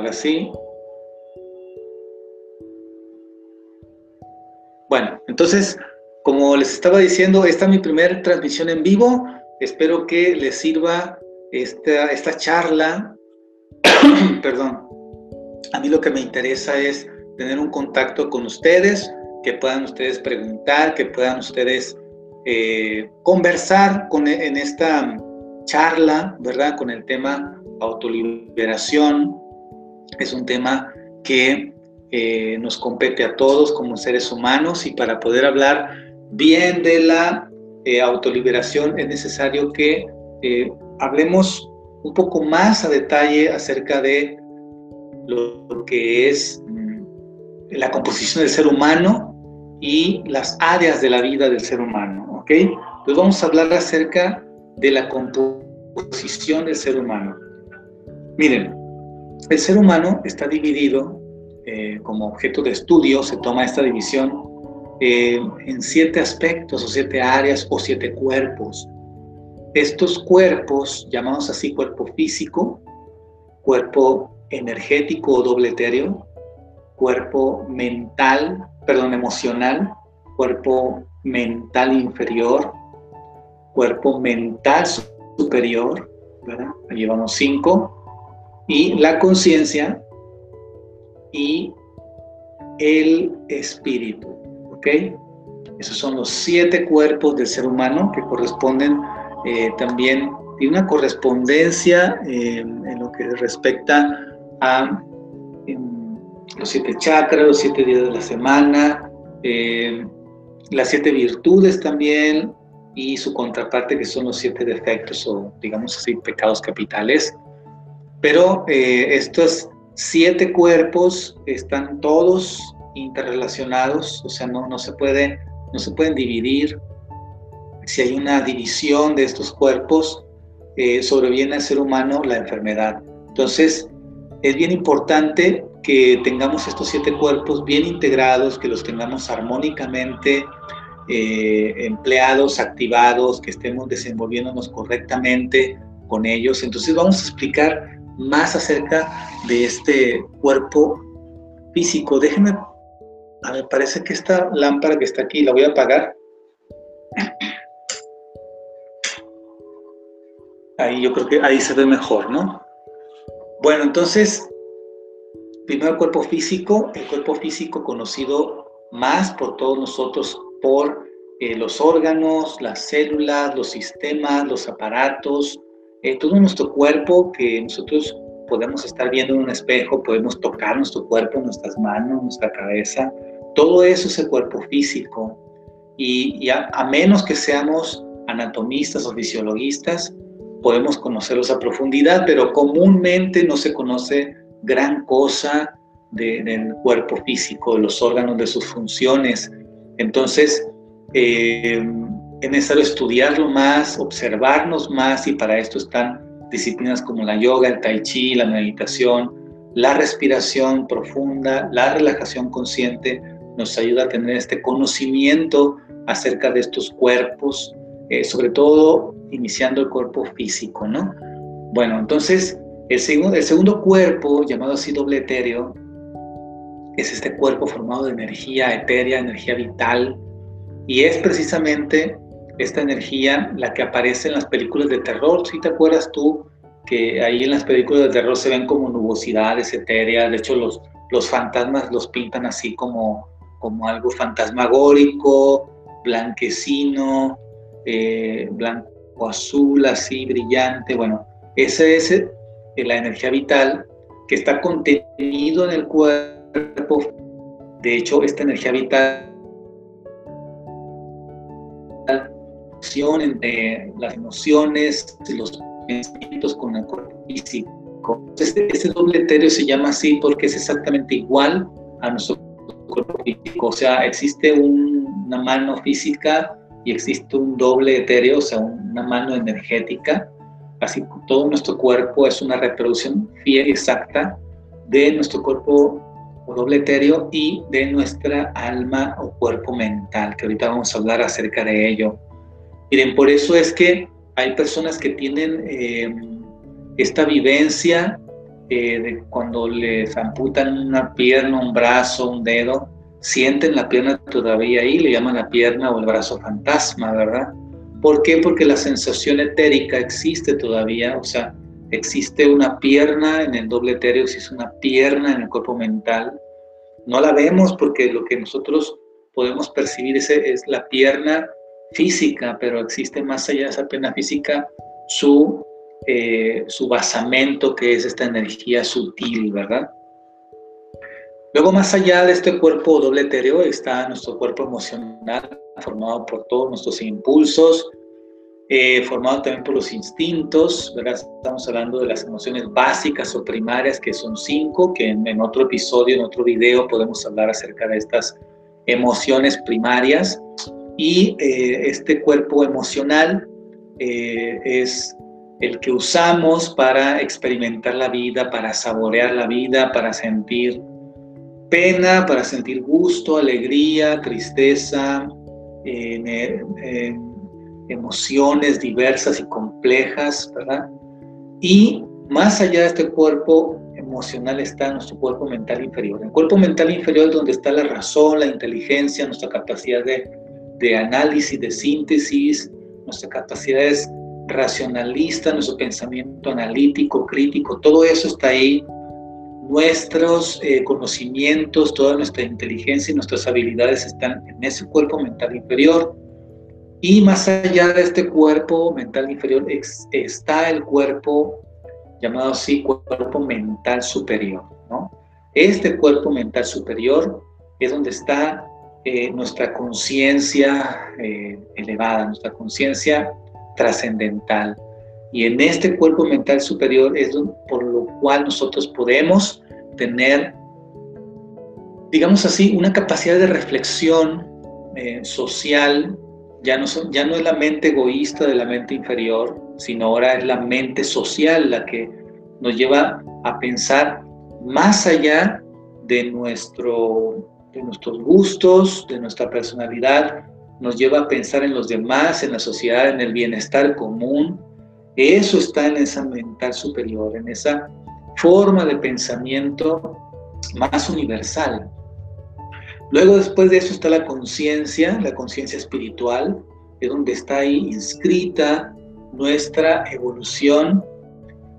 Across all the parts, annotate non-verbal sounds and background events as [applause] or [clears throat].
Ahora sí. Bueno, entonces, como les estaba diciendo, esta es mi primera transmisión en vivo. Espero que les sirva esta, esta charla. [coughs] Perdón. A mí lo que me interesa es tener un contacto con ustedes, que puedan ustedes preguntar, que puedan ustedes eh, conversar con, en esta charla, ¿verdad? Con el tema autoliberación. Es un tema que eh, nos compete a todos como seres humanos y para poder hablar bien de la eh, autoliberación es necesario que hablemos un poco más a detalle acerca de lo que es mm, la composición del ser humano y las áreas de la vida del ser humano, ¿ok? Entonces vamos a hablar acerca de la composición del ser humano. Miren, el ser humano está dividido eh, como objeto de estudio, se toma esta división eh, en siete aspectos o siete áreas o siete cuerpos. Estos cuerpos, llamados así cuerpo físico, cuerpo energético o doble etéreo, cuerpo mental, perdón, emocional, cuerpo mental inferior, cuerpo mental superior, ¿verdad? Ahí llevamos cinco, y la conciencia y el espíritu, ¿ok? Esos son los siete cuerpos del ser humano que corresponden eh, también, y una correspondencia eh, en lo que respecta a los siete chakras, los siete días de la semana, eh, las siete virtudes también y su contraparte que son los siete defectos o digamos así pecados capitales. Pero eh, estos siete cuerpos están todos interrelacionados, o sea, no, no, se puede, no se pueden dividir. Si hay una división de estos cuerpos, eh, sobreviene al ser humano la enfermedad. Entonces, es bien importante que tengamos estos siete cuerpos bien integrados, que los tengamos armónicamente eh, empleados, activados, que estemos desenvolviéndonos correctamente con ellos. Entonces vamos a explicar más acerca de este cuerpo físico. Déjenme, a parece que esta lámpara que está aquí la voy a apagar. Ahí yo creo que ahí se ve mejor, ¿no? Bueno, entonces primero el cuerpo físico, el cuerpo físico conocido más por todos nosotros por eh, los órganos, las células, los sistemas, los aparatos, eh, todo nuestro cuerpo que nosotros podemos estar viendo en un espejo, podemos tocar nuestro cuerpo, nuestras manos, nuestra cabeza, todo eso es el cuerpo físico. Y, a, menos que seamos anatomistas o fisiologistas, podemos conocerlos a profundidad, pero comúnmente no se conoce gran cosa del cuerpo físico, de los órganos, de sus funciones. Entonces, eh, es necesario estudiarlo más, observarnos más y para esto están disciplinas como la yoga, el tai chi, la meditación, la respiración profunda, la relajación consciente nos ayuda a tener este conocimiento acerca de estos cuerpos, eh, sobre todo iniciando el cuerpo físico, ¿no? Bueno, entonces el segundo, el segundo cuerpo, llamado así doble etéreo, es este cuerpo formado de energía etérea, energía vital, y es precisamente esta energía la que aparece en las películas de terror. Si te acuerdas tú que ahí en las películas de terror se ven como nubosidades etéreas, de hecho los, los fantasmas los pintan así como, como algo fantasmagórico, blanquecino, eh, blanco azul, así brillante. Bueno, ese es la energía vital que está contenido en el cuerpo. De hecho, esta energía vital entre las emociones y los pensamientos con el cuerpo físico. Este, este doble etéreo se llama así porque es exactamente igual a nuestro cuerpo físico. O sea, existe una mano física y existe un doble etéreo, o sea, una mano energética Así todo nuestro cuerpo es una reproducción fiel y exacta de nuestro cuerpo o doble etéreo y de nuestra alma o cuerpo mental, que ahorita vamos a hablar acerca de ello. Miren, por eso es que hay personas que tienen em, esta vivencia eh, de cuando les amputan una pierna, un brazo, un dedo, sienten la pierna todavía ahí, le llaman la pierna o el brazo fantasma, ¿verdad? ¿Por qué? Porque la sensación etérica existe todavía, o sea, existe una pierna en el doble etéreo, existe una pierna en el cuerpo mental. No la vemos porque lo que nosotros podemos percibir es, es la pierna física, pero existe más allá de esa pierna física su, eh, su basamento, que es esta energía sutil, ¿verdad? Luego, más allá de este cuerpo doble etéreo, está nuestro cuerpo emocional, formado por todos nuestros impulsos, eh, formado también por los instintos, ¿verdad? Estamos hablando de las emociones básicas o primarias, que son cinco, que en, otro episodio, en otro video, podemos hablar acerca de estas emociones primarias. Y eh, este cuerpo emocional eh, es el que usamos para experimentar la vida, para saborear la vida, para sentir pena, para sentir gusto, alegría, tristeza, emociones diversas y complejas, ¿verdad? Y más allá de este cuerpo emocional está nuestro cuerpo mental inferior. El cuerpo mental inferior es donde está la razón, la inteligencia, nuestra capacidad de, de análisis, de síntesis, nuestra capacidad es racionalista, nuestro pensamiento analítico, crítico, todo eso está ahí nuestros eh, conocimientos, toda nuestra inteligencia y nuestras habilidades están en ese cuerpo mental inferior. Y más allá de este cuerpo mental inferior está el cuerpo llamado así cuerpo mental superior. ¿no? Este cuerpo mental superior es donde está eh, nuestra conciencia eh, elevada, nuestra conciencia trascendental. Y en este cuerpo mental superior es por lo cual nosotros podemos tener, digamos así, una capacidad de reflexión eh, social. Ya no, ya no es la mente egoísta de la mente inferior, sino ahora es la mente social la que nos lleva a pensar más allá de, nuestro, de nuestros gustos, de nuestra personalidad, nos lleva a pensar en los demás, en la sociedad, en el bienestar común, eso está en esa mental superior, en esa forma de pensamiento más universal. Luego después de eso está la conciencia, la conciencia espiritual, es donde está ahí inscrita nuestra evolución.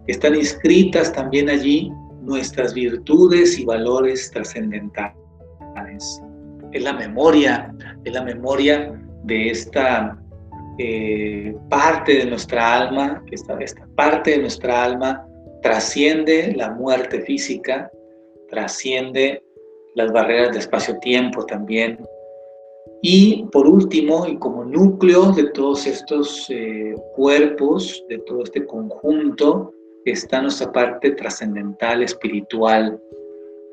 Están inscritas también allí nuestras virtudes y valores trascendentales. Es la memoria, es la memoria de esta eh, parte de nuestra alma, esta, esta parte de nuestra alma trasciende la muerte física, trasciende las barreras de espacio-tiempo también. Y por último, y como núcleo de todos estos eh, cuerpos, de todo este conjunto, está nuestra parte trascendental, espiritual,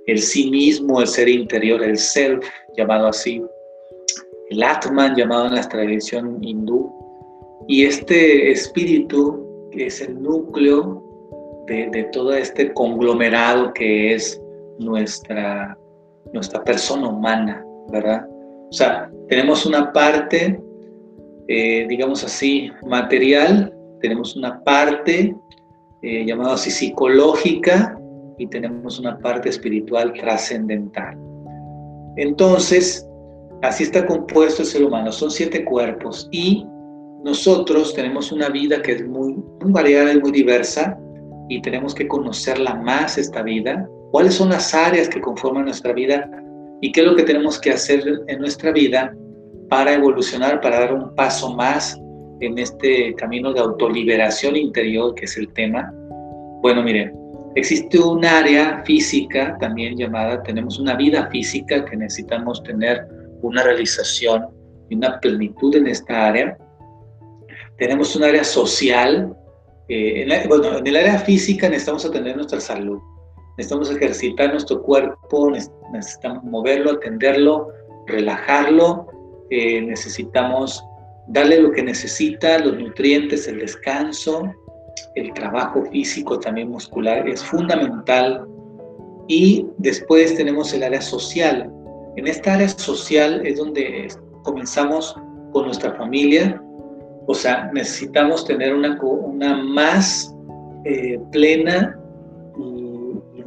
el sí mismo, el ser interior, el self, llamado así, el Atman, llamado en la tradición hindú, y este espíritu es el núcleo de, todo este conglomerado que es nuestra, nuestra persona humana, ¿verdad? O sea, tenemos una parte, eh, digamos así, material, tenemos una parte eh, llamada así psicológica y tenemos una parte espiritual trascendental. Entonces, así está compuesto el ser humano, son siete cuerpos y nosotros tenemos una vida que es muy, muy variada y muy diversa y tenemos que conocerla más esta vida, cuáles son las áreas que conforman nuestra vida y qué es lo que tenemos que hacer en nuestra vida para evolucionar, para dar un paso más en este camino de autoliberación interior que es el tema. Bueno, miren, existe un área física también llamada, tenemos una vida física que necesitamos tener una realización y una plenitud en esta área tenemos un área social. Eh, en bueno, en el área física necesitamos atender nuestra salud. Necesitamos ejercitar nuestro cuerpo, necesitamos moverlo, atenderlo, relajarlo. Eh, necesitamos darle lo que necesita, los nutrientes, el descanso, el trabajo físico también muscular es fundamental. Y después tenemos el área social. En esta área social es donde comenzamos con nuestra familia, o sea, necesitamos tener una, una más eh, plena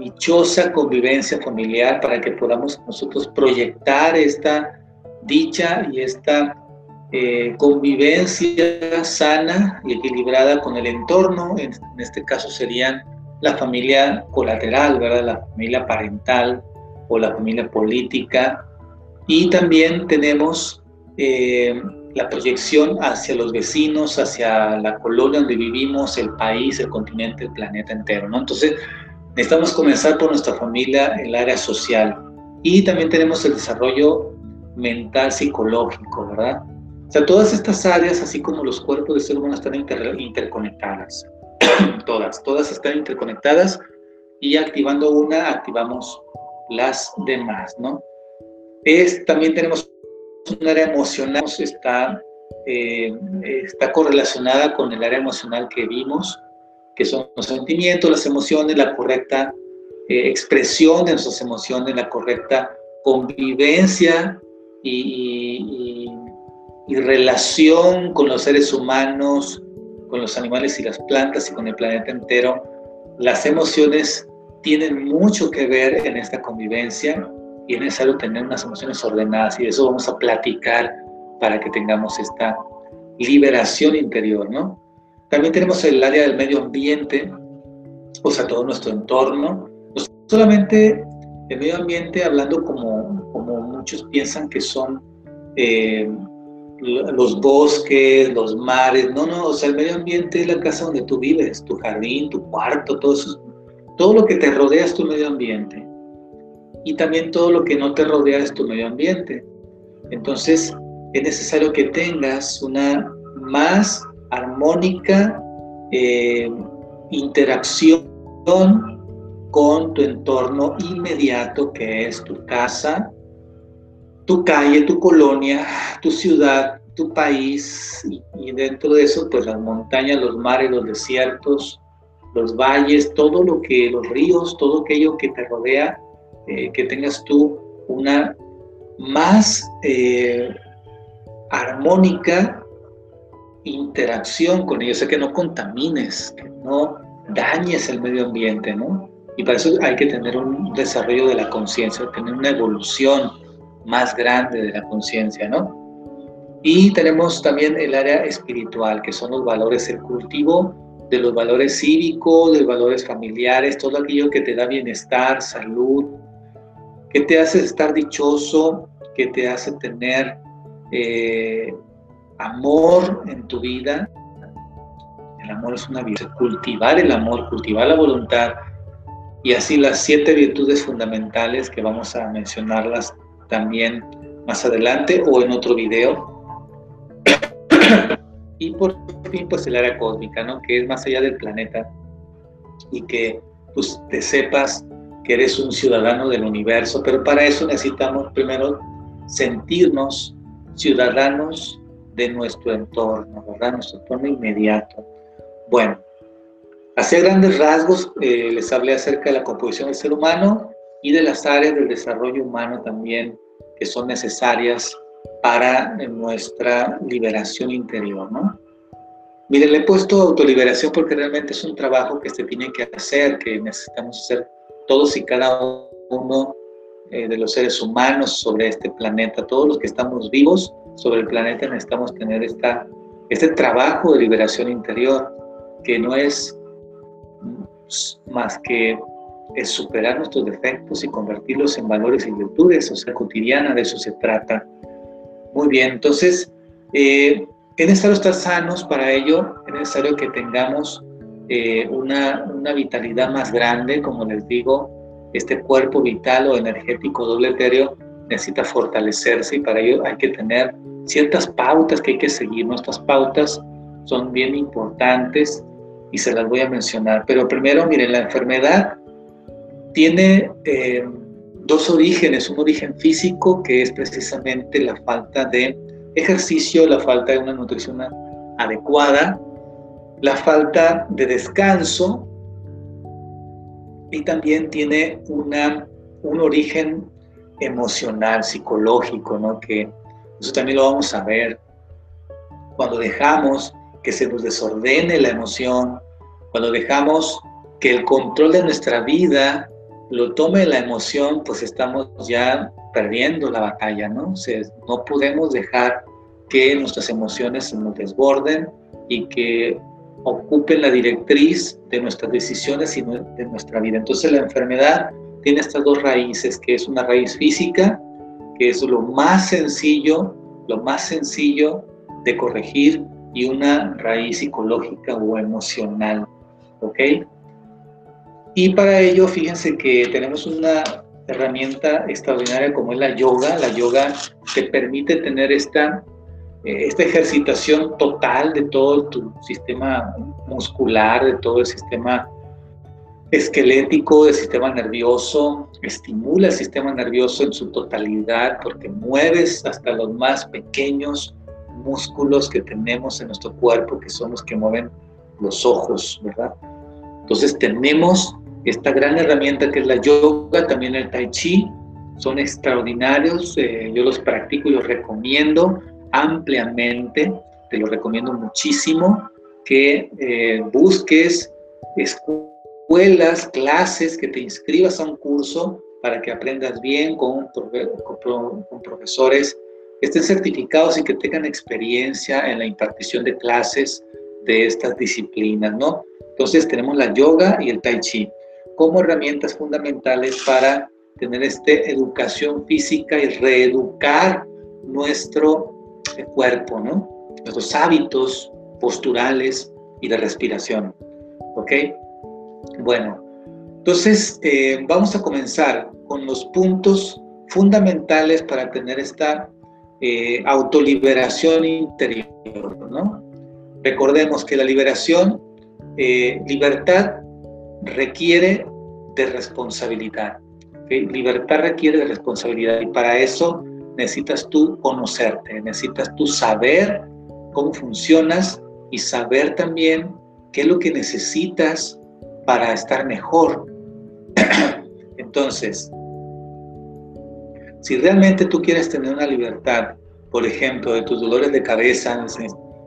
dichosa convivencia familiar para que podamos nosotros proyectar esta dicha y esta eh, convivencia sana y equilibrada con el entorno, en, este caso serían la familia colateral, ¿verdad? la familia parental o la familia política, y también tenemos eh, la proyección hacia los vecinos, hacia la colonia donde vivimos, el país, el continente, el planeta entero. ¿no? Entonces, necesitamos comenzar por nuestra familia, el área social. Y también tenemos el desarrollo mental, psicológico, ¿verdad? O sea, todas estas áreas, así como los cuerpos del ser humano, están interconectadas. [clears throat] todas, todas están interconectadas y activando una, activamos las demás, ¿no? Es, también tenemos un área emocional, está, eh, está correlacionada con el área emocional que vimos, que son los sentimientos, las emociones, la correcta eh, expresión de nuestras emociones, la correcta convivencia y, y, relación con los seres humanos, con los animales y las plantas y con el planeta entero, las emociones tienen mucho que ver en esta convivencia y es necesario tener unas emociones ordenadas y de eso vamos a platicar para que tengamos esta liberación interior, ¿no? También tenemos el área del medio ambiente, o sea, todo nuestro entorno. No solamente el medio ambiente hablando como, como muchos piensan que son eh, los bosques, los mares, no, no, o sea, el medio ambiente es la casa donde tú vives, tu jardín, tu cuarto, todo eso, todo lo que te rodea es tu medio ambiente. Y también todo lo que no te rodea es tu medio ambiente. Entonces, es necesario que tengas una más armónica eh, interacción con tu entorno inmediato, que es tu casa, tu calle, tu colonia, tu ciudad, tu país y, dentro de eso pues las montañas, los mares, los desiertos, los valles, todo lo que, los ríos, todo aquello que te rodea, eh, que tengas tú una más eh, armónica interacción con ellos, o que no contamines, que no dañes el medio ambiente, ¿no? Y para eso hay que tener un desarrollo de la conciencia, tener una evolución más grande de la conciencia, ¿no? Y tenemos también el área espiritual, que son los valores, el cultivo de los valores cívicos, de valores familiares, todo aquello que te da bienestar, salud, que te hace estar dichoso, que te hace tener eh, amor en tu vida. El amor es una virtud. Cultivar el amor, cultivar la voluntad. Y así las siete virtudes fundamentales que vamos a mencionarlas también más adelante o en otro video. y por fin, pues el área cósmica, ¿no? Que es más allá del planeta y que pues, te sepas que eres un ciudadano del universo, pero para eso necesitamos primero sentirnos ciudadanos de nuestro entorno, ¿verdad? Nuestro entorno inmediato. Bueno, hacia grandes rasgos eh, les hablé acerca de la composición del ser humano y de las áreas del desarrollo humano también que son necesarias para nuestra liberación interior, ¿no? Miren, le he puesto autoliberación porque realmente es un trabajo que se tiene que hacer, que necesitamos hacer todos y cada uno eh, de los seres humanos sobre este planeta, todos los que estamos vivos sobre el planeta necesitamos tener esta, este trabajo de liberación interior, que no es más que es superar nuestros defectos y convertirlos en valores y virtudes, o sea, cotidiana, de eso se trata. Muy bien, entonces, eh, es necesario estar sanos para ello, es necesario que tengamos eh, una, una, vitalidad más grande, como les digo, este cuerpo vital o energético doble etéreo necesita fortalecerse y para ello hay que tener ciertas pautas que hay que seguir. Nuestras pautas son bien importantes y se las voy a mencionar. Pero primero, miren, la enfermedad tiene eh, dos orígenes, un origen físico que es precisamente la falta de ejercicio, la falta de una nutrición adecuada, la falta de descanso y también tiene una, un origen emocional, psicológico, ¿no? que eso también lo vamos a ver cuando dejamos que se nos desordene la emoción, cuando dejamos que el control de nuestra vida lo tome la emoción, pues estamos ya perdiendo la batalla, ¿no? O no podemos dejar que nuestras emociones se nos desborden y que ocupen la directriz de nuestras decisiones y de nuestra vida. Entonces la enfermedad tiene estas dos raíces, que es una raíz física, que es lo más sencillo, lo más sencillo de corregir, y una raíz psicológica o emocional, ¿ok? Y para ello, fíjense que tenemos una herramienta extraordinaria como es la yoga. La yoga te permite tener esta, eh, esta ejercitación total de todo tu sistema muscular, de todo el sistema esquelético, del sistema nervioso, estimula el sistema nervioso en su totalidad porque mueves hasta los más pequeños músculos que tenemos en nuestro cuerpo, que son los que mueven los ojos, ¿verdad? Entonces tenemos esta gran herramienta que es la yoga, también el tai chi, son extraordinarios, eh, yo los practico y los recomiendo ampliamente, te lo recomiendo muchísimo, que eh, busques escuelas, clases, que te inscribas a un curso para que aprendas bien con, con profesores que estén certificados y que tengan experiencia en la impartición de clases de estas disciplinas, ¿no? Entonces tenemos la yoga y el tai chi como herramientas fundamentales para tener esta educación física y reeducar nuestro eh, cuerpo, ¿no? Nuestros hábitos posturales y de respiración, ¿ok? Bueno, entonces eh, vamos a comenzar con los puntos fundamentales para tener esta eh, autoliberación interior, ¿no? Recordemos que la liberación, libertad requiere de responsabilidad. Libertad requiere de responsabilidad y para eso necesitas tú conocerte, necesitas tú saber cómo funcionas y saber también qué es lo que necesitas para estar mejor. [clears throat] Entonces, si realmente tú quieres tener una libertad, por ejemplo, de tus dolores de cabeza,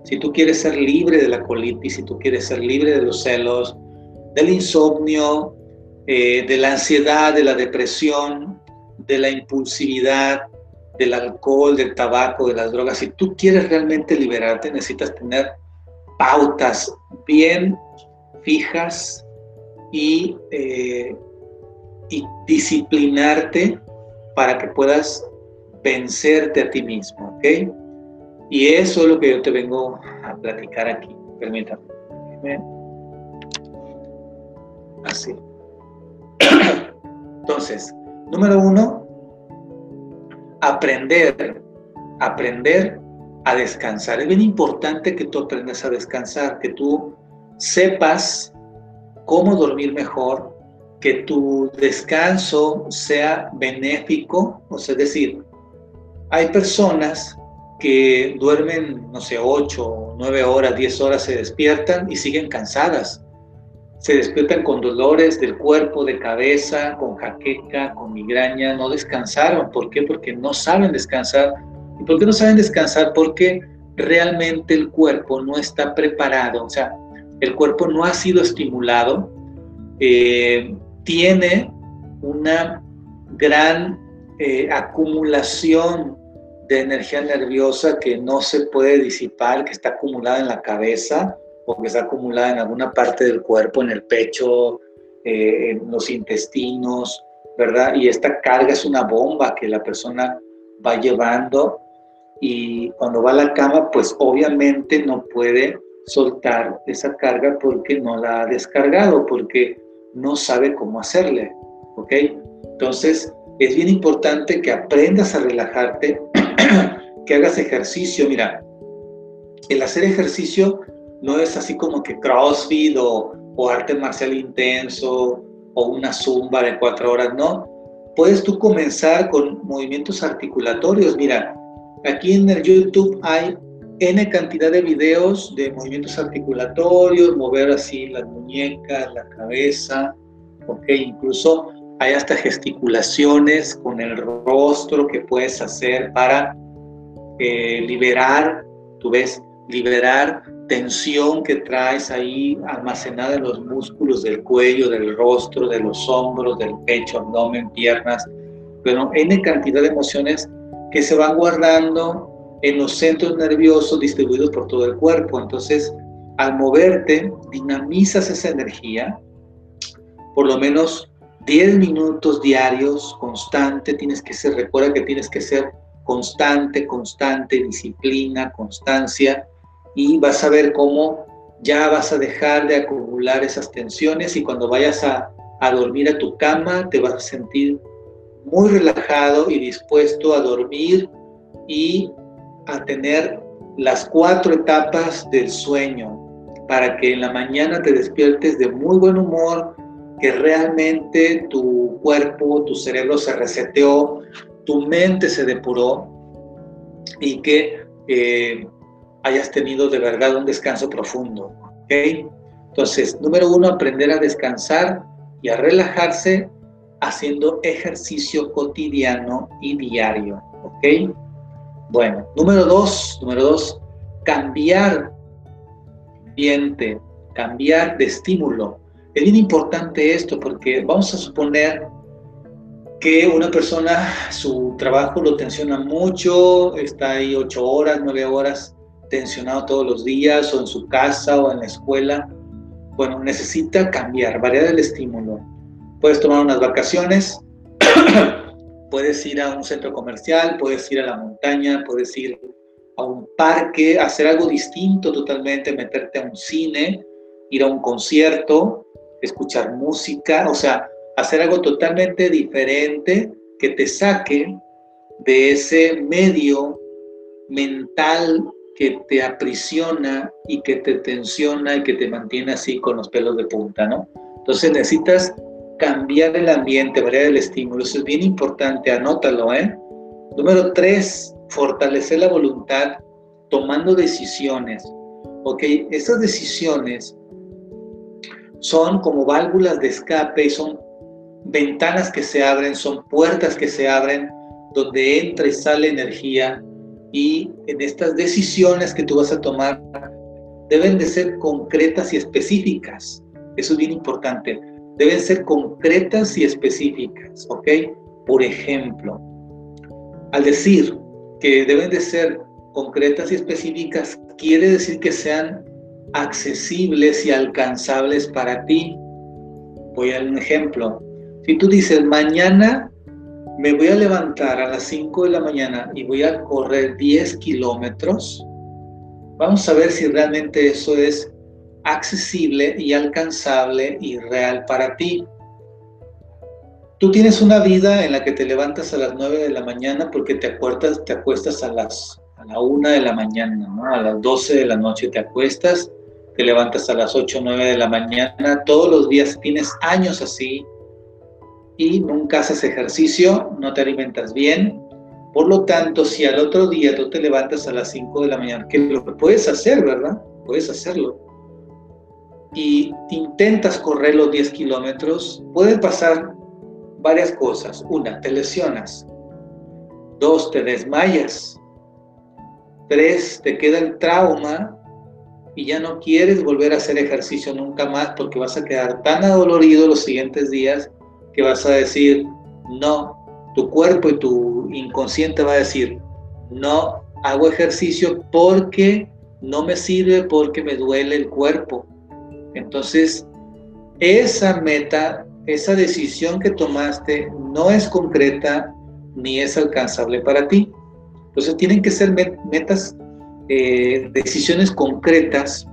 si tú quieres ser libre de la colitis, si tú quieres ser libre de los celos, del insomnio, eh, de la ansiedad, de la depresión, de la impulsividad, del alcohol, del tabaco, de las drogas. Si tú quieres realmente liberarte, necesitas tener pautas bien fijas y, eh, y disciplinarte para que puedas vencerte a ti mismo, ¿ok? Y eso es lo que yo te vengo a platicar aquí. Permítame. Así. Entonces, número uno, aprender, aprender a descansar. Es bien importante que tú aprendas a descansar, que tú sepas cómo dormir mejor, que tu descanso sea benéfico, o sea, es decir, hay personas que duermen, no sé, 8, 9 horas, 10 horas, se despiertan y siguen cansadas se despiertan con dolores del cuerpo, de cabeza, con jaqueca, con migraña, no descansaron. ¿Por qué? Porque no saben descansar. ¿Y por qué no saben descansar? Porque realmente el cuerpo no está preparado, o sea, el cuerpo no ha sido estimulado, eh, tiene una gran eh, acumulación de energía nerviosa que no se puede disipar, que está acumulada en la cabeza, o que está acumulada en alguna parte del cuerpo, en el pecho, eh, en los intestinos, ¿verdad? Y esta carga es una bomba que la persona va llevando y cuando va a la cama, pues obviamente no puede soltar esa carga porque no la ha descargado, porque no sabe cómo hacerle, ¿ok? Entonces, es bien importante que aprendas a relajarte, [clears throat] que hagas ejercicio. Mira, el hacer ejercicio no es así como que CrossFit o, arte marcial intenso o una zumba de cuatro horas, no. Puedes tú comenzar con movimientos articulatorios. Mira, aquí en el YouTube hay N cantidad de videos de movimientos articulatorios, mover así las muñecas, la cabeza, ok, incluso hay hasta gesticulaciones con el rostro que puedes hacer para eh, liberar, tú ves, liberar tensión que traes ahí almacenada en los músculos del cuello, del rostro, de los hombros, del pecho, abdomen, piernas, bueno, N cantidad de emociones que se van guardando en los centros nerviosos distribuidos por todo el cuerpo. Entonces, al moverte, dinamizas esa energía, por lo menos 10 minutos diarios, constante, tienes que ser, recuerda que tienes que ser constante, constante, disciplina, constancia, y vas a ver cómo ya vas a dejar de acumular esas tensiones y cuando vayas a, a dormir a tu cama te vas a sentir muy relajado y dispuesto a dormir y a tener las cuatro etapas del sueño para que en la mañana te despiertes de muy buen humor, que realmente tu cuerpo, tu cerebro se reseteó, tu mente se depuró y que eh, hayas tenido de verdad un descanso profundo. ¿okay? Entonces, número uno, aprender a descansar y a relajarse haciendo ejercicio cotidiano y diario. ¿Ok? Bueno, número dos, número dos, cambiar ambiente, cambiar de estímulo. Es bien importante esto porque vamos a suponer que una persona, su trabajo lo tensiona mucho, está ahí ocho horas, nueve horas tensionado todos los días, o en su casa o en la escuela. Bueno, necesita cambiar, variar el estímulo. Puedes tomar unas vacaciones, [clears throat] puedes ir a un centro comercial, puedes ir a la montaña, puedes ir a un parque, hacer algo distinto totalmente, meterte a un cine, ir a un concierto, escuchar música, o sea, hacer algo totalmente diferente que te saque de ese medio mental que te aprisiona y que te tensiona y que te mantiene así con los pelos de punta, ¿no? Entonces necesitas cambiar el ambiente, variar el estímulo, eso es bien importante, anótalo, ¿eh? Número tres, fortalecer la voluntad tomando decisiones. Ok, esas decisiones son como válvulas de escape y son ventanas que se abren, son puertas que se abren donde entra y sale energía y en estas decisiones que tú vas a tomar deben de ser concretas y específicas. Eso es bien importante. Deben ser concretas y específicas, ¿ok? Por ejemplo, al decir, que deben de ser concretas y específicas, quiere decir que sean accesibles y alcanzables para ti. Voy a un ejemplo. Si tú dices, mañana me voy a levantar a las 5 de la mañana y voy a correr 10 kilómetros, vamos a ver si realmente eso es accesible y alcanzable y real para ti. Tú tienes una vida en la que te levantas a las 9 de la mañana porque te acuestas, te acuestas a las a la 1 de la mañana, ¿no? A las 12 de la noche te acuestas, te levantas a las 8 o 9 de la mañana, todos los días tienes años así y nunca haces ejercicio, no te alimentas bien. Por lo tanto, si al otro día tú te levantas a las 5 de la mañana, que lo puedes hacer, ¿verdad? Puedes hacerlo. Y intentas correr los 10 kilómetros, puede pasar varias cosas. Una, te lesionas. Dos, te desmayas. Tres, te queda el trauma y ya no quieres volver a hacer ejercicio nunca más porque vas a quedar tan adolorido los siguientes días que vas a decir, no, tu cuerpo y tu inconsciente va a decir, no hago ejercicio porque no me sirve, porque me duele el cuerpo. Entonces, esa meta esa decisión que tomaste no es concreta ni es alcanzable para ti. Entonces tienen que ser metas, eh, decisiones concretas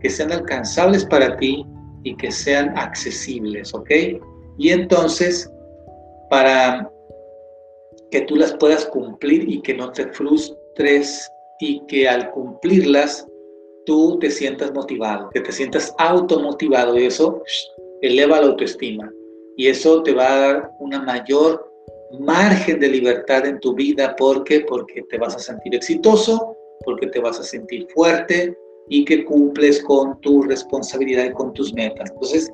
que sean alcanzables para ti y que sean accesibles, ¿ok? Y entonces, para que tú las puedas cumplir y que no te frustres y que al cumplirlas tú te sientas motivado, que te sientas automotivado y eso eleva la autoestima y eso te va a dar una mayor margen de libertad en tu vida. ¿Por qué? Porque te vas a sentir exitoso, porque te vas a sentir fuerte y que cumples con tu responsabilidad y con tus metas. Entonces,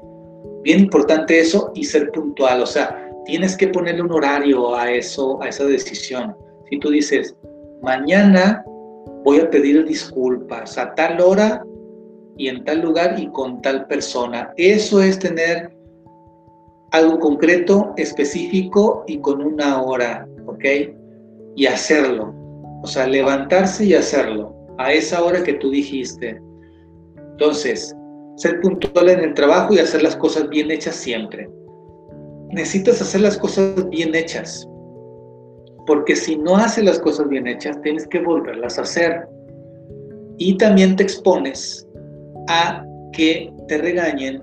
bien importante eso y ser puntual. O sea, tienes que ponerle un horario a eso, a esa decisión. Si tú dices, mañana voy a pedir disculpas a tal hora y en tal lugar y con tal persona. Eso es tener algo concreto, específico y con una hora, ¿ok? Y hacerlo. O sea, levantarse y hacerlo a esa hora que tú dijiste. Entonces, ser puntual en el trabajo y hacer las cosas bien hechas siempre. Necesitas hacer las cosas bien hechas. Porque si no haces las cosas bien hechas, tienes que volverlas a hacer. Y también te expones a que te regañen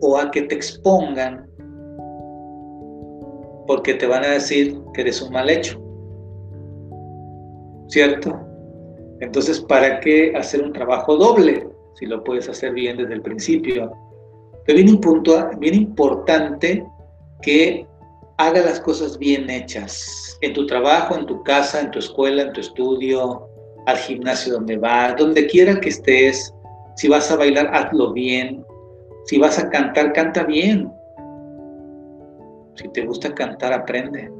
o a que te expongan porque te van a decir que eres un mal hecho. ¿Cierto? Entonces, ¿para qué hacer un trabajo doble si lo puedes hacer bien desde el principio? Pero bien, bien importante que haga las cosas bien hechas, en tu trabajo, en tu casa, en tu escuela, en tu estudio, al gimnasio donde vas, donde quiera que estés, si vas a bailar, hazlo bien, si vas a cantar, canta bien, si te gusta cantar, aprende.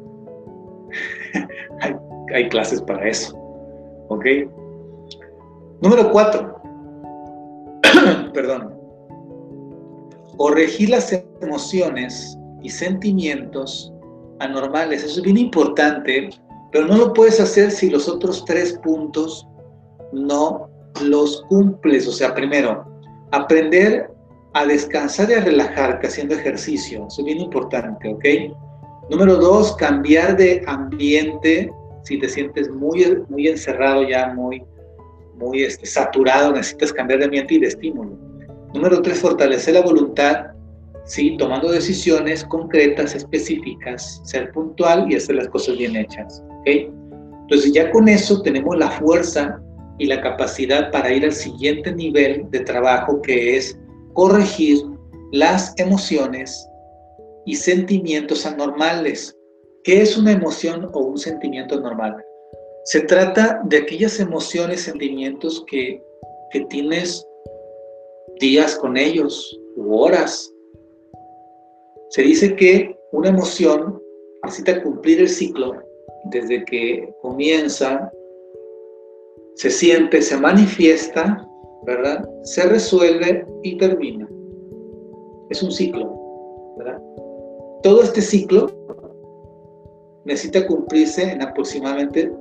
[laughs] hay, clases para eso. ¿Ok? Número cuatro. [coughs] Perdón. Corregir las emociones y sentimientos anormales. Eso es bien importante, pero no lo puedes hacer si los otros tres puntos no los cumples. O sea, primero, aprender a descansar y a relajarte haciendo ejercicio. Eso es bien importante, ¿ok? Número dos, cambiar de ambiente. Si te sientes muy, muy encerrado ya, muy, muy este, saturado, necesitas cambiar de ambiente y de estímulo. Número tres, fortalecer la voluntad, ¿sí? tomando decisiones concretas, específicas, ser puntual y hacer las cosas bien hechas. ¿ok? Entonces ya con eso tenemos la fuerza y la capacidad para ir al siguiente nivel de trabajo que es corregir las emociones y sentimientos anormales. ¿Qué es una emoción o un sentimiento normal? Se trata de aquellas emociones, sentimientos que, que tienes días con ellos u horas. Se dice que una emoción necesita cumplir el ciclo desde que comienza, se siente, se manifiesta ¿verdad? Se resuelve y termina. Es un ciclo, ¿verdad? Todo este ciclo necesita cumplirse en aproximadamente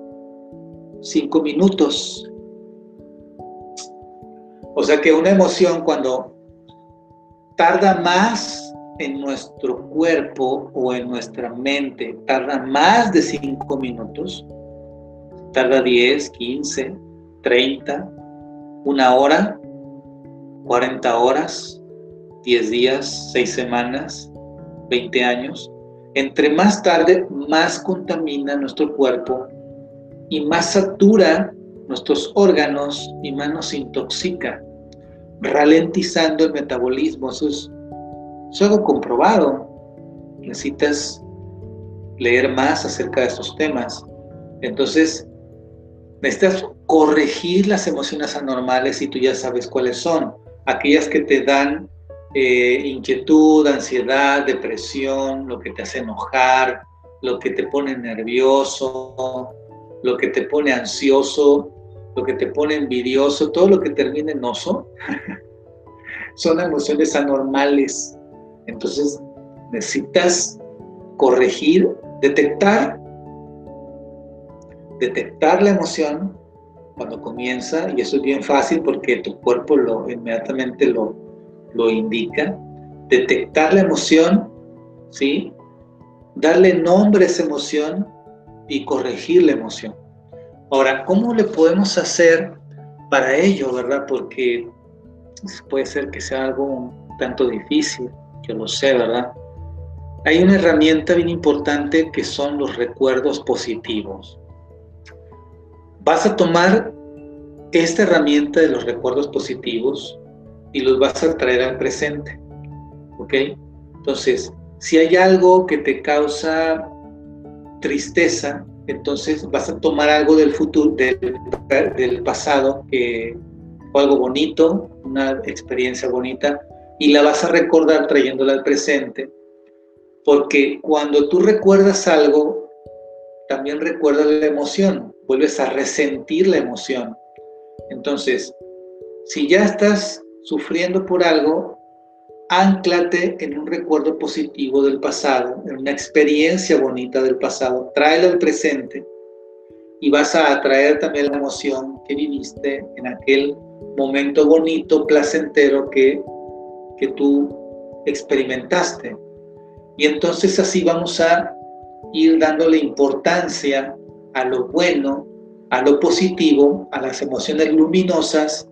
cinco minutos. O sea que una emoción cuando tarda más en nuestro cuerpo o en nuestra mente, tarda más de cinco minutos, tarda 10, 15, 30, una hora, 40 horas, 10 días, 6 semanas, 20 años. Entre más tarde, más contamina nuestro cuerpo y más satura nuestros órganos y más nos intoxica, ralentizando el metabolismo. Eso es, es algo comprobado. Necesitas leer más acerca de estos temas. Entonces, necesitas corregir las emociones anormales y tú ya sabes cuáles son. Aquellas que te dan eh, inquietud, ansiedad, depresión, lo que te hace enojar, lo que te pone nervioso, lo que te pone ansioso, lo que te pone envidioso, todo lo que termina en oso, [laughs] son emociones anormales. Entonces necesitas corregir, detectar detectar la emoción cuando comienza, y eso es bien fácil porque tu cuerpo lo inmediatamente lo, lo indica, detectar la emoción, ¿sí? Darle nombre a esa emoción y corregir la emoción. Ahora, ¿cómo le podemos hacer para ello, verdad? Porque puede ser que sea algo un tanto difícil, yo lo sé, ¿verdad? Hay una herramienta bien importante que son los recuerdos positivos vas a tomar esta herramienta de los recuerdos positivos y los vas a traer al presente. ¿Ok? Entonces, si hay algo que te causa tristeza, entonces vas a tomar algo del futuro, del, pasado, fue algo bonito, una experiencia bonita, y la vas a recordar trayéndola al presente. Porque cuando tú recuerdas algo, también recuerdas la emoción vuelves a resentir la emoción. Entonces, si ya estás sufriendo por algo, anclate en un recuerdo positivo del pasado, en una experiencia bonita del pasado, tráela al presente y vas a atraer también la emoción que viviste en aquel momento bonito, placentero que, que tú experimentaste. Y entonces así vamos a ir dándole importancia a lo bueno, a lo positivo, a las emociones luminosas,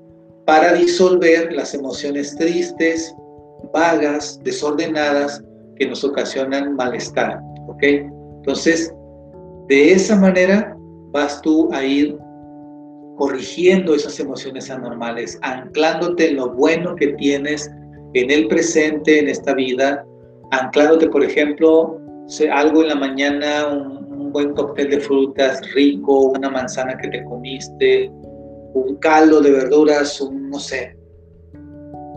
para disolver las emociones tristes, vagas, desordenadas, que nos ocasionan malestar. ¿Ok? Entonces, de esa manera vas tú a ir corrigiendo esas emociones anormales, anclándote en lo bueno que tienes en el presente, en esta vida, anclándote, por ejemplo, algo en la mañana, un, buen cóctel de frutas rico, una manzana que te comiste, un caldo de verduras, un, no sé,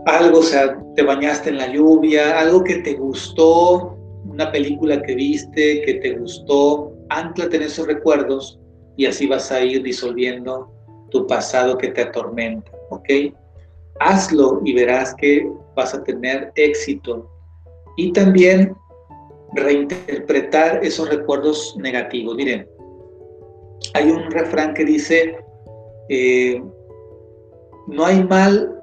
algo, o sea, te bañaste en la lluvia, algo que te gustó, una película que viste, que te gustó, anclate en esos recuerdos y así vas a ir disolviendo tu pasado que te atormenta, ¿ok? Hazlo y verás que vas a tener éxito. Y también reinterpretar esos recuerdos negativos. Miren, hay un refrán que dice, eh, no hay mal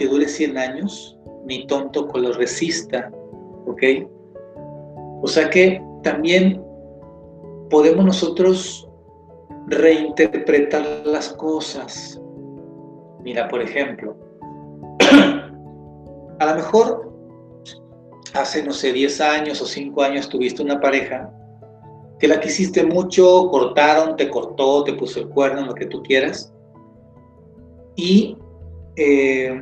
que dure 100 años, ni tonto que lo resista, ¿ok? O sea que también podemos nosotros reinterpretar las cosas. Mira, por ejemplo, [clears throat] a lo mejor hace, no sé, 10 años o 5 años tuviste una pareja que la quisiste mucho, cortaron, te cortó, te puso el cuerno, lo que tú quieras, y eh,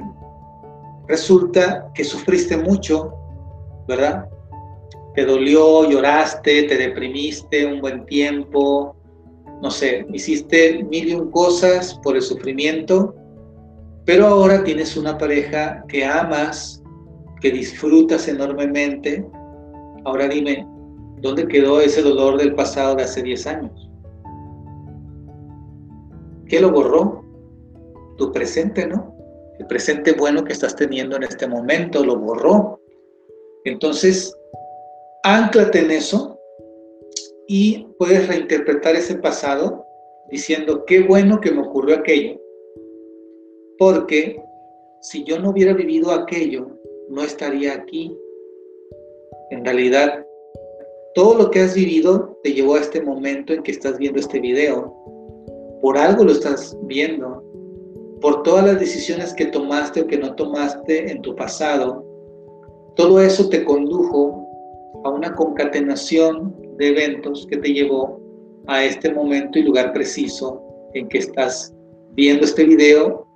resulta que sufriste mucho, ¿verdad? Te dolió, lloraste, te deprimiste un buen tiempo, no sé, hiciste mil y un cosas por el sufrimiento, pero ahora tienes una pareja que amas, que disfrutas enormemente. Ahora dime, ¿dónde quedó ese dolor del pasado de hace 10 años? ¿Qué lo borró? Tu presente, ¿no? El presente bueno que estás teniendo en este momento lo borró. Entonces, anclate en eso y puedes reinterpretar ese pasado diciendo, qué bueno que me ocurrió aquello, porque si yo no hubiera vivido aquello, no estaría aquí. En realidad, todo lo que has vivido te llevó a este momento en que estás viendo este video. Por algo lo estás viendo. Por todas las decisiones que tomaste o que no tomaste en tu pasado. Todo eso te condujo a una concatenación de eventos que te llevó a este momento y lugar preciso en que estás viendo este video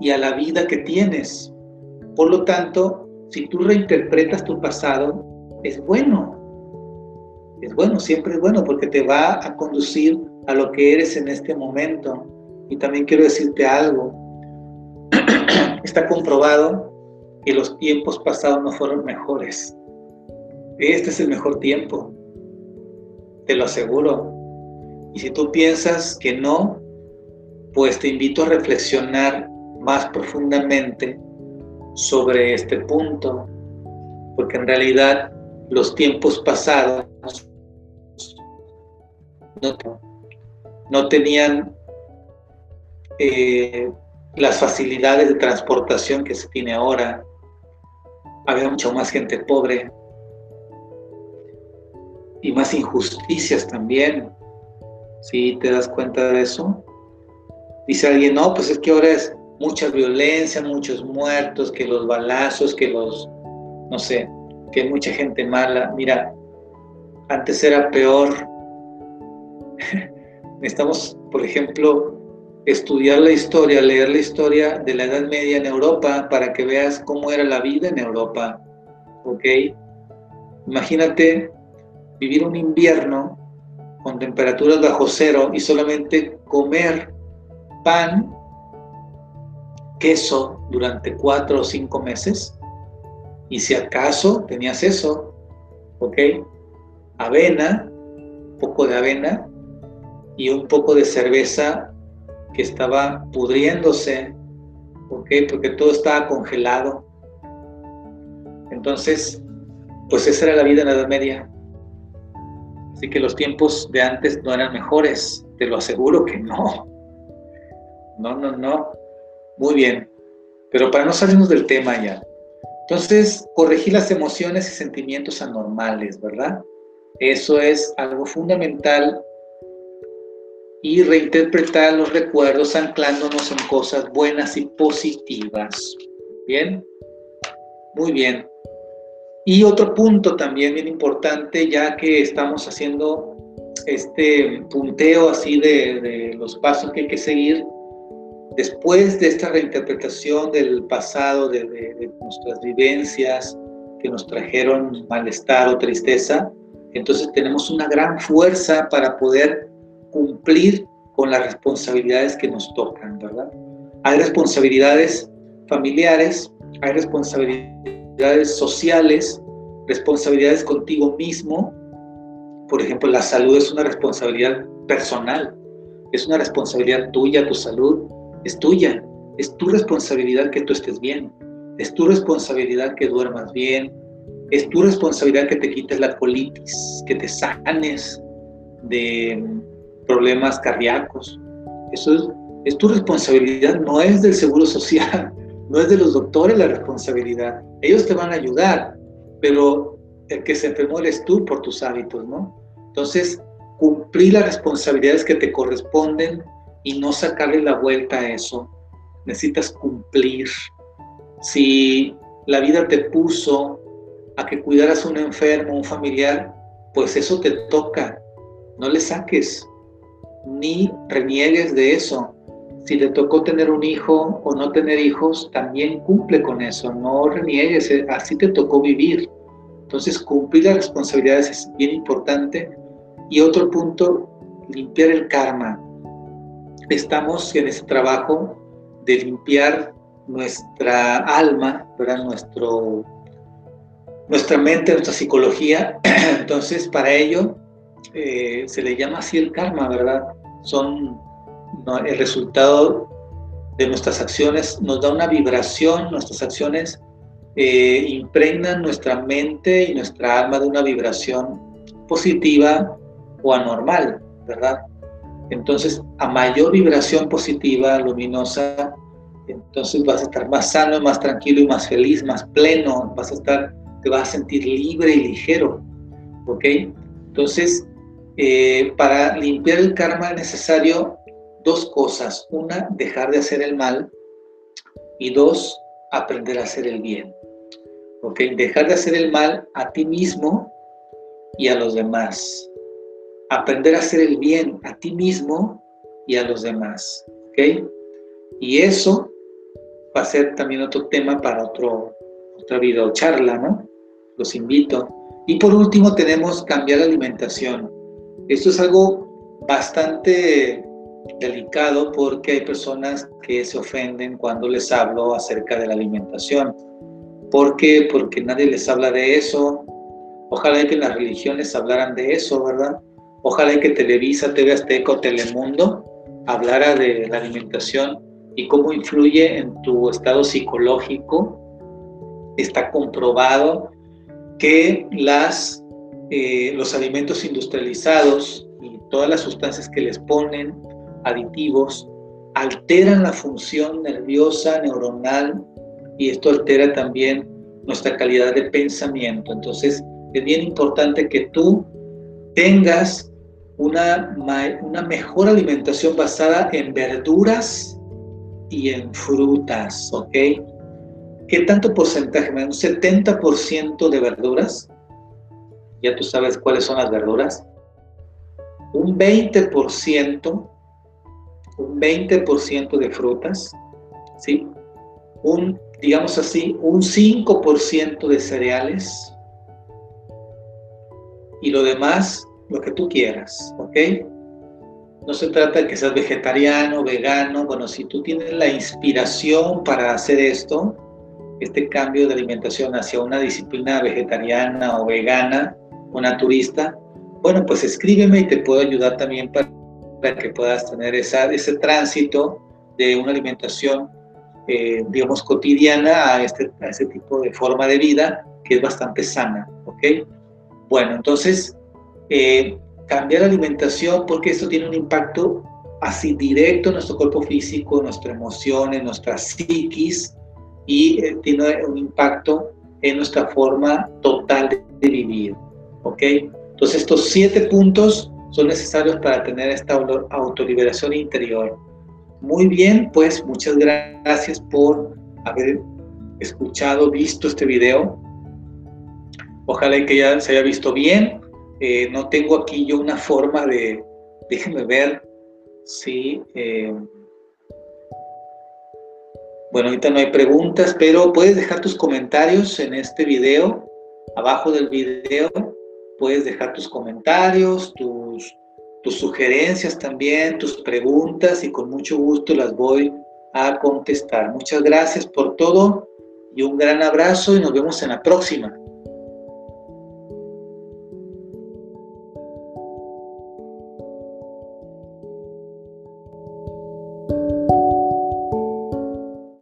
y a la vida que tienes. Por lo tanto, si tú reinterpretas tu pasado, es bueno. Es bueno, siempre es bueno porque te va a conducir a lo que eres en este momento. Y también quiero decirte algo. [clears throat] Está comprobado que los tiempos pasados no fueron mejores. Este es el mejor tiempo, te lo aseguro. Y si tú piensas que no, pues te invito a reflexionar más profundamente sobre este punto, porque en realidad los tiempos pasados no, tenían eh, las facilidades de transportación que se tiene ahora. Había mucha más gente pobre, y más injusticias también. ¿Sí te das cuenta de eso? Dice alguien, no, pues es que ahora es mucha violencia, muchos muertos, que los balazos, que los, no sé, que mucha gente mala. Mira, antes era peor. [laughs] Necesitamos, por ejemplo, estudiar la historia, leer la historia de la Edad Media en Europa para que veas cómo era la vida en Europa. ¿Ok? Imagínate vivir un invierno con temperaturas bajo cero y solamente comer pan, queso durante cuatro o cinco meses. Y si acaso tenías eso, ¿ok? Avena, poco de avena, y un poco de cerveza que estaba pudriéndose, ¿ok? Porque todo estaba congelado. Entonces, pues esa era la vida en la Edad Media. Así que los tiempos de antes no eran mejores, te lo aseguro que no. No, no, no. Muy bien. Pero para no salirnos del tema ya. Entonces, corregir las emociones y sentimientos anormales, ¿verdad? Eso es algo fundamental y reinterpretar los recuerdos anclándonos en cosas buenas y positivas. ¿Bien? Muy bien. Y otro punto también bien importante, ya que estamos haciendo este punteo así de, los pasos que hay que seguir, después de esta reinterpretación del pasado, de, de, nuestras vivencias que nos trajeron malestar o tristeza, entonces tenemos una gran fuerza para poder cumplir con las responsabilidades que nos tocan, ¿verdad? Hay responsabilidades familiares, hay responsabilidades sociales, responsabilidades contigo mismo. Por ejemplo, la salud es una responsabilidad personal, es una responsabilidad tuya, tu salud es tuya, es tu responsabilidad que tú estés bien, es tu responsabilidad que duermas bien, es tu responsabilidad que te quites la colitis, que te sanes de problemas cardíacos. Eso es, es tu responsabilidad, no es del seguro social, [laughs] no es de los doctores la responsabilidad. Ellos te van a ayudar, pero el que se enfermó eres tú por tus hábitos, ¿no? Entonces, cumplir las responsabilidades que te corresponden y no sacarle la vuelta a eso. Necesitas cumplir. Si la vida te puso a que cuidaras a un enfermo, un familiar, pues eso te toca. No le saques ni reniegues de eso. Si te tocó tener un hijo o no tener hijos, también cumple con eso, no reniegues, eh, así te tocó vivir. Entonces, cumplir las responsabilidades es bien importante. Y otro punto, limpiar el karma. Estamos en ese trabajo de limpiar nuestra alma, ¿verdad? Nuestro, nuestra mente, nuestra psicología. [clears throat] Entonces, para ello, eh, se le llama así el karma, ¿verdad? Son el resultado de nuestras acciones, nos da una vibración, nuestras acciones eh, impregnan nuestra mente y nuestra alma de una vibración positiva o anormal, ¿verdad? Entonces, a mayor vibración positiva, luminosa, entonces vas a estar más sano, más tranquilo y más feliz, más pleno, vas a estar, te vas a sentir libre y ligero, ¿ok? Entonces, eh, para limpiar el karma es necesario dos cosas. Una, dejar de hacer el mal. Y dos, aprender a hacer el bien. ¿Ok? Dejar de hacer el mal a ti mismo y a los demás. Aprender a hacer el bien a ti mismo y a los demás. ¿Ok? Y eso va a ser también otro tema para otro, otra charla, ¿no? Los invito. Y por último tenemos cambiar la alimentación. Esto es algo bastante delicado porque hay personas que se ofenden cuando les hablo acerca de la alimentación. ¿Por qué? Porque nadie les habla de eso. Ojalá que las religiones hablaran de eso, ¿verdad? Ojalá que Televisa, TV Azteca o Telemundo hablara de la alimentación y cómo influye en tu estado psicológico. Está comprobado que las eh, los alimentos industrializados y todas las sustancias que les ponen, aditivos, alteran la función nerviosa, neuronal, y esto altera también nuestra calidad de pensamiento. Entonces, es bien importante que tú tengas una, una mejor alimentación basada en verduras y en frutas, ¿ok? ¿Qué tanto porcentaje? Un 70% de verduras, ya tú sabes cuáles son las verduras, un 20%, un 20% de frutas, ¿sí? Un, digamos así, un 5% de cereales y lo demás, lo que tú quieras, ¿ok? No se trata de que seas vegetariano, vegano, bueno, si tú tienes la inspiración para hacer esto, este cambio de alimentación hacia una disciplina vegetariana o vegana, una turista, bueno, pues escríbeme y te puedo ayudar también para que puedas tener esa, ese tránsito de una alimentación, eh, digamos, cotidiana a este, a este tipo de forma de vida que es bastante sana, ¿ok? Bueno, entonces, eh, cambiar la alimentación porque esto tiene un impacto así directo en nuestro cuerpo físico, en nuestras emociones, en nuestra psiquis y eh, tiene un impacto en nuestra forma total de, vivir, ¿ok? Entonces estos siete puntos son necesarios para tener esta autoliberación interior. Muy bien, pues muchas gracias por haber escuchado, visto este video. Ojalá que ya se haya visto bien. Eh, no tengo aquí yo una forma de, déjenme ver si, eh, bueno, ahorita no hay preguntas, pero puedes dejar tus comentarios en este video, abajo del video, puedes dejar tus comentarios, tus, tus sugerencias también, tus preguntas y con mucho gusto las voy a contestar. Muchas gracias por todo y un gran abrazo y nos vemos en la próxima.